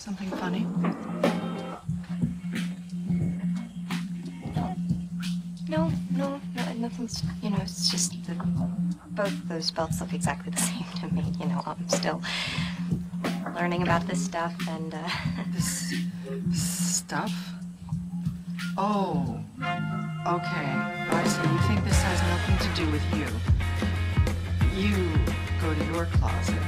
Something funny? No, no, no, nothing's, you know, it's just that both those belts look exactly the same to me. You know, I'm still learning about this stuff and, uh, This stuff? Oh, okay. I see. You think this has nothing to do with you. You go to your closet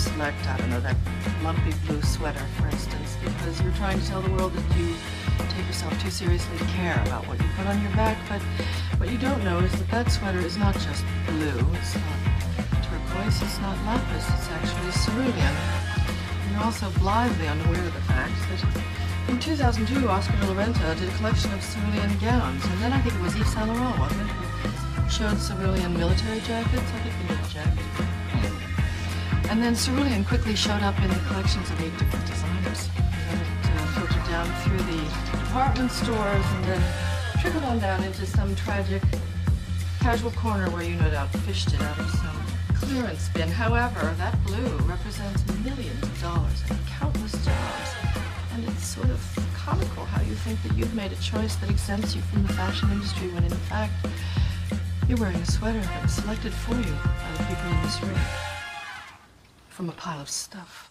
select, I don't know, that lumpy blue sweater, for instance, because you're trying to tell the world that you take yourself too seriously to care about what you put on your back. But what you don't know is that that sweater is not just blue. It's not turquoise. It's not lapis. It's actually cerulean. You're also blithely unaware of the fact that in 2002, Oscar de la Renta did a collection of cerulean gowns, and then I think it was Yves Saint Laurent, wasn't it? Showed cerulean military jackets. I think they did a jacket. And then cerulean quickly showed up in the collections of eight different designers. And it uh, filtered down through the department stores and then trickled on down into some tragic casual corner where you no doubt fished it out of some clearance bin. However, that blue represents millions of dollars and countless jobs. And it's sort of comical how you think that you've made a choice that exempts you from the fashion industry when in fact you're wearing a sweater that was selected for you by the people in this room from a pile of stuff.